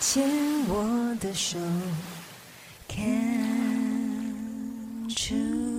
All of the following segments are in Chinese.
牵我的手看出。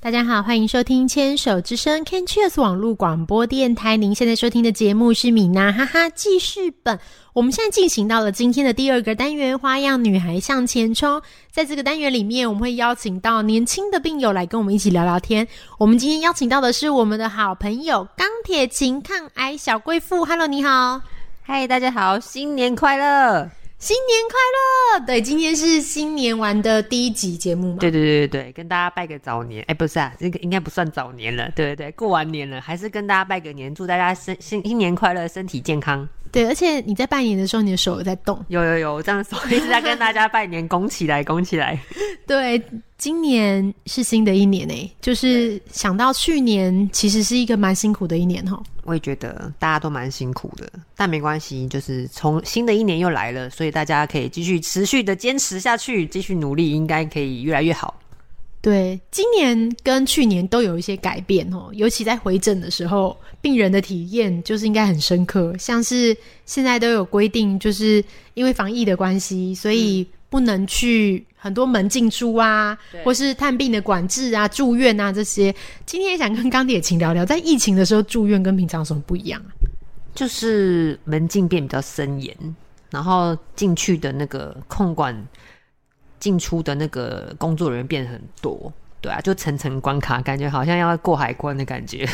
大家好，欢迎收听《牵手之声》Can Cheers 网络广播电台。您现在收听的节目是米娜哈哈记事本。我们现在进行到了今天的第二个单元——花样女孩向前冲。在这个单元里面，我们会邀请到年轻的病友来跟我们一起聊聊天。我们今天邀请到的是我们的好朋友钢铁琴抗癌小贵妇。Hello，你好，嗨，大家好，新年快乐！新年快乐！对，今天是新年玩的第一集节目嘛？对对对对对，跟大家拜个早年。哎，不是啊，这个应该不算早年了。对对对，过完年了，还是跟大家拜个年，祝大家新新新年快乐，身体健康。对，而且你在拜年的时候，你的手有在动。有有有，我这样手一直在跟大家拜年，拱起来，拱起来。对，今年是新的一年诶，就是想到去年其实是一个蛮辛苦的一年哈。我也觉得大家都蛮辛苦的，但没关系，就是从新的一年又来了，所以大家可以继续持续的坚持下去，继续努力，应该可以越来越好。对，今年跟去年都有一些改变哦，尤其在回诊的时候，病人的体验就是应该很深刻。像是现在都有规定，就是因为防疫的关系，所以不能去很多门进出啊，或是探病的管制啊、住院啊这些。今天也想跟钢铁琴聊聊，在疫情的时候住院跟平常有什么不一样啊？就是门禁变比较森严，然后进去的那个控管。进出的那个工作人员变很多，对啊，就层层关卡，感觉好像要过海关的感觉。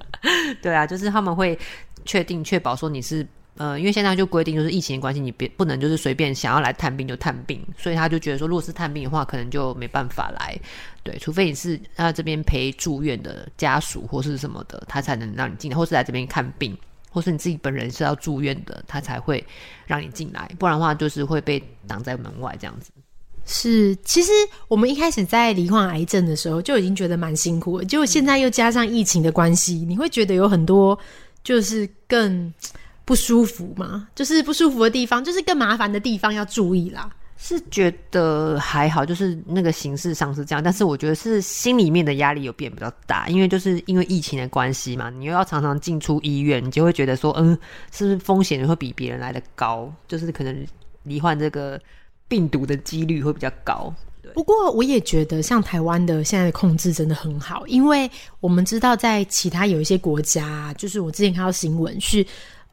对啊，就是他们会确定确保说你是呃，因为现在就规定就是疫情的关系，你别不能就是随便想要来探病就探病，所以他就觉得说，如果是探病的话，可能就没办法来。对，除非你是他这边陪住院的家属或是什么的，他才能让你进来，或是来这边看病，或是你自己本人是要住院的，他才会让你进来，不然的话就是会被挡在门外这样子。是，其实我们一开始在罹患癌症的时候就已经觉得蛮辛苦了，结果现在又加上疫情的关系，你会觉得有很多就是更不舒服吗？就是不舒服的地方，就是更麻烦的地方要注意啦。是觉得还好，就是那个形式上是这样，但是我觉得是心里面的压力有变比较大，因为就是因为疫情的关系嘛，你又要常常进出医院，你就会觉得说，嗯，是不是风险会比别人来的高？就是可能罹患这个。病毒的几率会比较高，不过我也觉得像台湾的现在的控制真的很好，因为我们知道在其他有一些国家，就是我之前看到新闻是，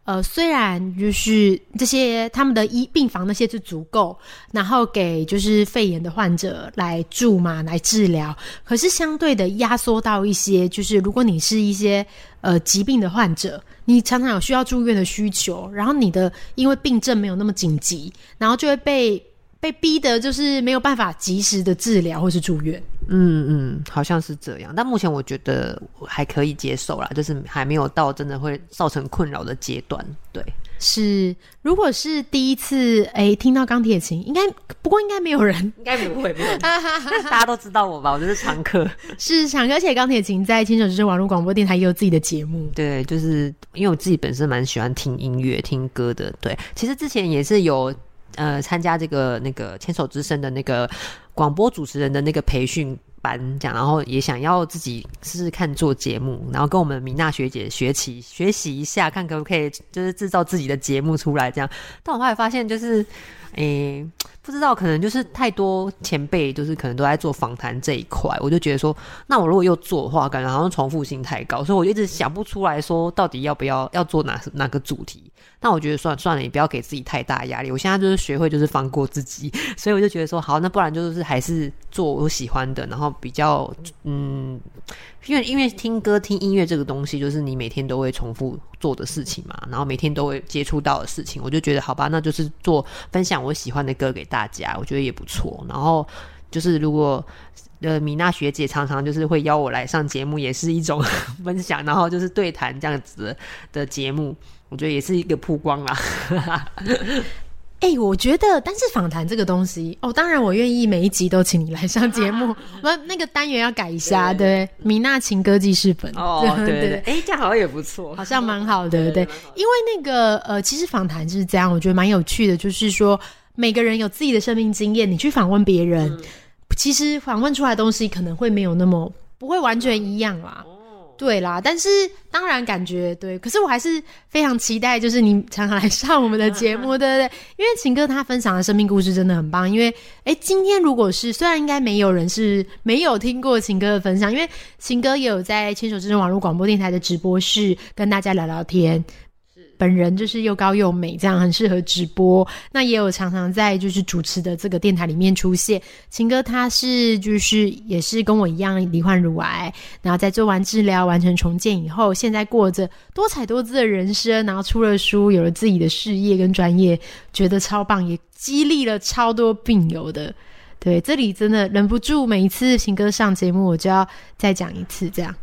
呃，虽然就是这些他们的医病房那些是足够，然后给就是肺炎的患者来住嘛，来治疗，可是相对的压缩到一些，就是如果你是一些呃疾病的患者，你常常有需要住院的需求，然后你的因为病症没有那么紧急，然后就会被。被逼的就是没有办法及时的治疗或是住院。嗯嗯，好像是这样。但目前我觉得还可以接受啦，就是还没有到真的会造成困扰的阶段。对，是。如果是第一次哎听到钢铁琴，应该不过应该没有人，应该不会，不会。大家都知道我吧？我就是常客，是常客。而且钢铁琴在牵手之声网络广播电台也有自己的节目。对，就是因为我自己本身蛮喜欢听音乐、听歌的。对，其实之前也是有。呃，参加这个那个牵手之声的那个广播主持人的那个培训班，讲，然后也想要自己试试看做节目，然后跟我们米娜学姐学习学习一下，看可不可以就是制造自己的节目出来这样。但我后来发现，就是，诶。不知道，可能就是太多前辈，就是可能都在做访谈这一块，我就觉得说，那我如果又做的话，感觉好像重复性太高，所以我一直想不出来说到底要不要要做哪哪个主题。那我觉得算算了，也不要给自己太大压力。我现在就是学会就是放过自己，所以我就觉得说，好，那不然就是还是做我喜欢的，然后比较嗯。因为因为听歌听音乐这个东西，就是你每天都会重复做的事情嘛，然后每天都会接触到的事情，我就觉得好吧，那就是做分享我喜欢的歌给大家，我觉得也不错。然后就是如果呃米娜学姐常常就是会邀我来上节目，也是一种 分享，然后就是对谈这样子的节目，我觉得也是一个曝光啦。哎、我觉得，但是访谈这个东西，哦，当然我愿意每一集都请你来上节目。我那个单元要改一下，对，米娜情歌记事本。哦，对对。对，哎，这样好像也不错，好像蛮好的，对，因为那个呃，其实访谈是这样，我觉得蛮有趣的，就是说每个人有自己的生命经验，你去访问别人，其实访问出来的东西可能会没有那么不会完全一样啦。对啦，但是当然感觉对，可是我还是非常期待，就是你 常常来上我们的节目，对不对？因为秦哥他分享的生命故事真的很棒。因为哎，今天如果是虽然应该没有人是没有听过秦哥的分享，因为秦哥也有在牵手之声网络广播电台的直播室跟大家聊聊天。本人就是又高又美，这样很适合直播。那也有常常在就是主持的这个电台里面出现。秦哥他是就是也是跟我一样罹患乳癌，然后在做完治疗、完成重建以后，现在过着多彩多姿的人生，然后出了书，有了自己的事业跟专业，觉得超棒，也激励了超多病友的。对，这里真的忍不住，每一次秦哥上节目，我就要再讲一次这样。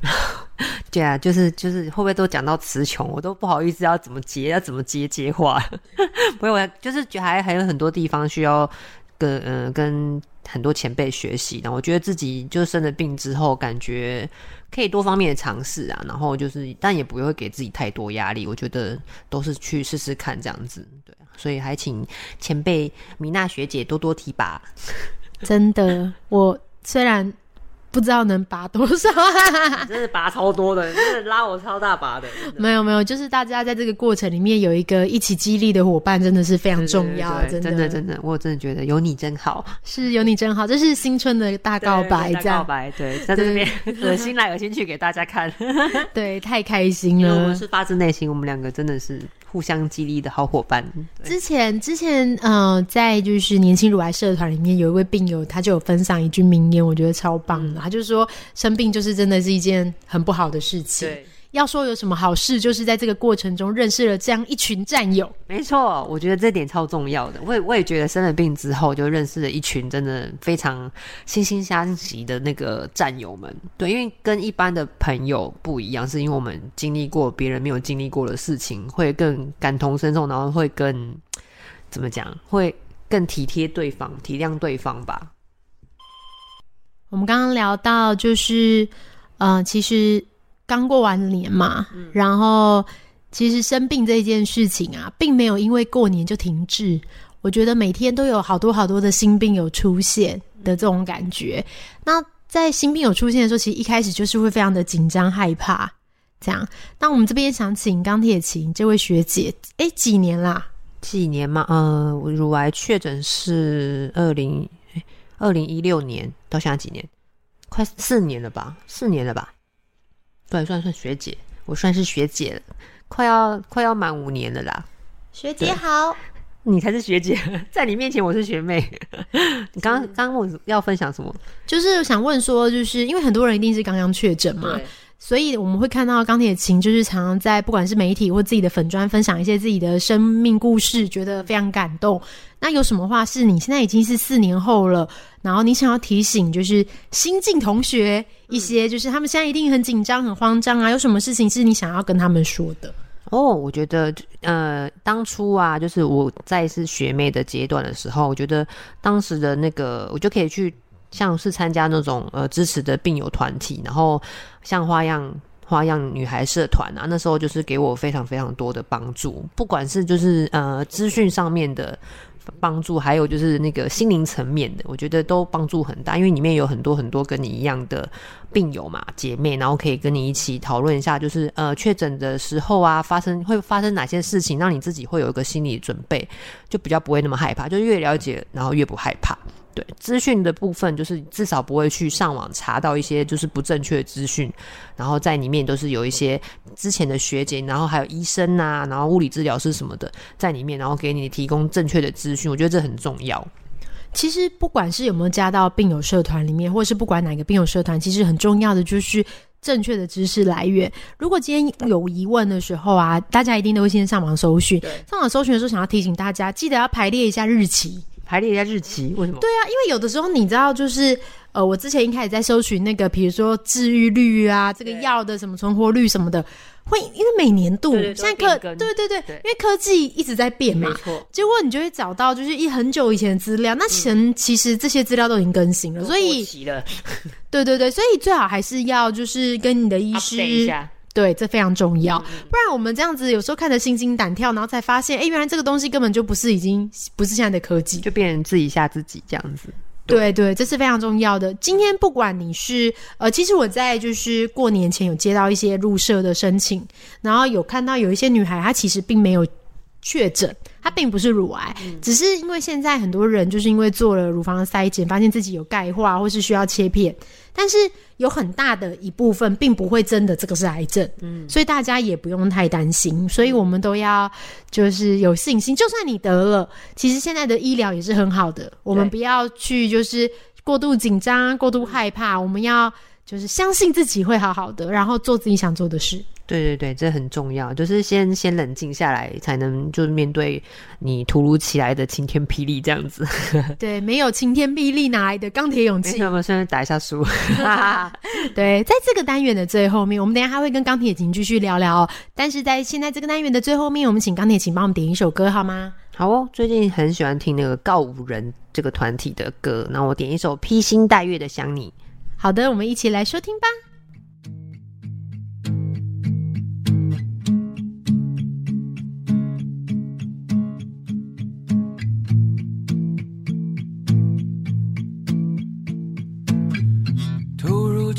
对啊，就是就是会不会都讲到词穷，我都不好意思要怎么接，要怎么接接话。不用，就是还还有很多地方需要跟嗯、跟很多前辈学习的。我觉得自己就生了病之后，感觉可以多方面的尝试啊，然后就是但也不会给自己太多压力。我觉得都是去试试看这样子，对。所以还请前辈米娜学姐多多提拔。真的，我虽然。不知道能拔多少，真是拔超多的，真的拉我超大把的。没有没有，就是大家在这个过程里面有一个一起激励的伙伴，真的是非常重要。真的真的真的，我真的觉得有你真好，是有你真好，这是新春的大告白，这样告白对，在这边恶心来恶心去给大家看，对，太开心了。我们是发自内心，我们两个真的是。互相激励的好伙伴。之前之前呃，在就是年轻乳癌社团里面，有一位病友，他就有分享一句名言，我觉得超棒的。他就说，生病就是真的是一件很不好的事情。对。要说有什么好事，就是在这个过程中认识了这样一群战友。没错，我觉得这点超重要的。我也我也觉得生了病之后，就认识了一群真的非常惺惺相惜的那个战友们。对，因为跟一般的朋友不一样，是因为我们经历过别人没有经历过的事情，会更感同身受，然后会更怎么讲，会更体贴对方、体谅对方吧。我们刚刚聊到，就是呃，其实。刚过完年嘛，然后其实生病这件事情啊，并没有因为过年就停滞。我觉得每天都有好多好多的新病有出现的这种感觉。那在新病有出现的时候，其实一开始就是会非常的紧张害怕。这样，那我们这边想请钢铁琴这位学姐，哎，几年啦？几年嘛？呃，乳癌确诊是二零二零一六年，到现在几年？快四年了吧？四年了吧？对，算算学姐，我算是学姐了，快要快要满五年了啦。学姐好，你才是学姐，在你面前我是学妹。你刚刚刚我要分享什么？就是想问说，就是因为很多人一定是刚刚确诊嘛，所以我们会看到钢铁琴就是常常在不管是媒体或自己的粉砖分享一些自己的生命故事，觉得非常感动。那有什么话是你现在已经是四年后了，然后你想要提醒就是新进同学一些，就是他们现在一定很紧张、很慌张啊，有什么事情是你想要跟他们说的？哦，我觉得呃，当初啊，就是我在是学妹的阶段的时候，我觉得当时的那个，我就可以去像是参加那种呃支持的病友团体，然后像花样。花样女孩社团啊，那时候就是给我非常非常多的帮助，不管是就是呃资讯上面的帮助，还有就是那个心灵层面的，我觉得都帮助很大。因为里面有很多很多跟你一样的病友嘛，姐妹，然后可以跟你一起讨论一下，就是呃确诊的时候啊，发生会发生哪些事情，让你自己会有一个心理准备，就比较不会那么害怕。就越了解，然后越不害怕。对资讯的部分，就是至少不会去上网查到一些就是不正确的资讯，然后在里面都是有一些之前的学姐，然后还有医生啊，然后物理治疗师什么的在里面，然后给你提供正确的资讯，我觉得这很重要。其实不管是有没有加到病友社团里面，或是不管哪个病友社团，其实很重要的就是正确的知识来源。如果今天有疑问的时候啊，大家一定都会先上网搜寻。上网搜寻的时候，想要提醒大家，记得要排列一下日期。排列一下日期，为什么？对啊，因为有的时候你知道，就是呃，我之前一开始在搜寻那个，比如说治愈率啊，这个药的什么存活率什么的，会因为每年度现在科对对对，对。因为科技一直在变嘛没，错，结果你就会找到就是一很久以前的资料，那前其实这些资料都已经更新了，所过以 对对对，所以最好还是要就是跟你的医师对，这非常重要，不然我们这样子有时候看得心惊胆跳，然后才发现，哎，原来这个东西根本就不是已经不是现在的科技，就变成自己吓自己这样子。对对，这是非常重要的。今天不管你是呃，其实我在就是过年前有接到一些入社的申请，然后有看到有一些女孩她其实并没有确诊，她并不是乳癌，只是因为现在很多人就是因为做了乳房的筛检，发现自己有钙化或是需要切片，但是有很大的一部分并不会真的这个是癌症，嗯，所以大家也不用太担心，所以我们都要就是有信心，就算你得了，其实现在的医疗也是很好的，我们不要去就是过度紧张、过度害怕，我们要就是相信自己会好好的，然后做自己想做的事。对对对，这很重要，就是先先冷静下来，才能就是面对你突如其来的晴天霹雳这样子。对，没有晴天霹雳，哪来的钢铁勇气？没什么，顺便打一下书。对，在这个单元的最后面，我们等一下还会跟钢铁琴继续聊聊哦。但是在现在这个单元的最后面，我们请钢铁琴帮我们点一首歌好吗？好哦，最近很喜欢听那个告五人这个团体的歌，那我点一首披星戴月的想你。好的，我们一起来收听吧。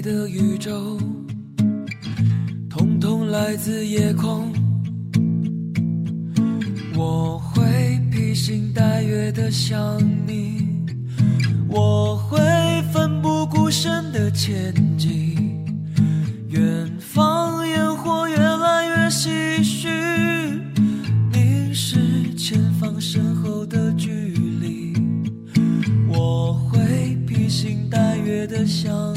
的宇宙，统统来自夜空。我会披星戴月的想你，我会奋不顾身的前进。远方烟火越来越唏嘘，凝视前方身后的距离。我会披星戴月的想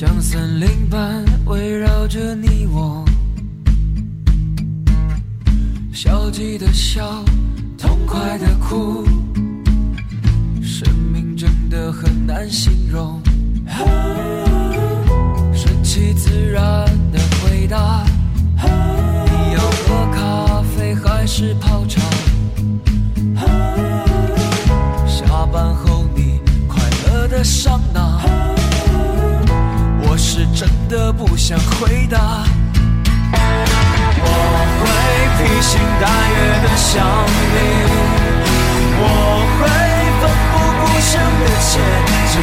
像森林般围绕着你我。消极的笑，痛快的哭，生命真的很难形容。顺其自然的回答，你要喝咖啡还是泡茶？下班后你快乐的上哪？的不想回答，我会披星戴月的想你，我会奋不顾身的前进。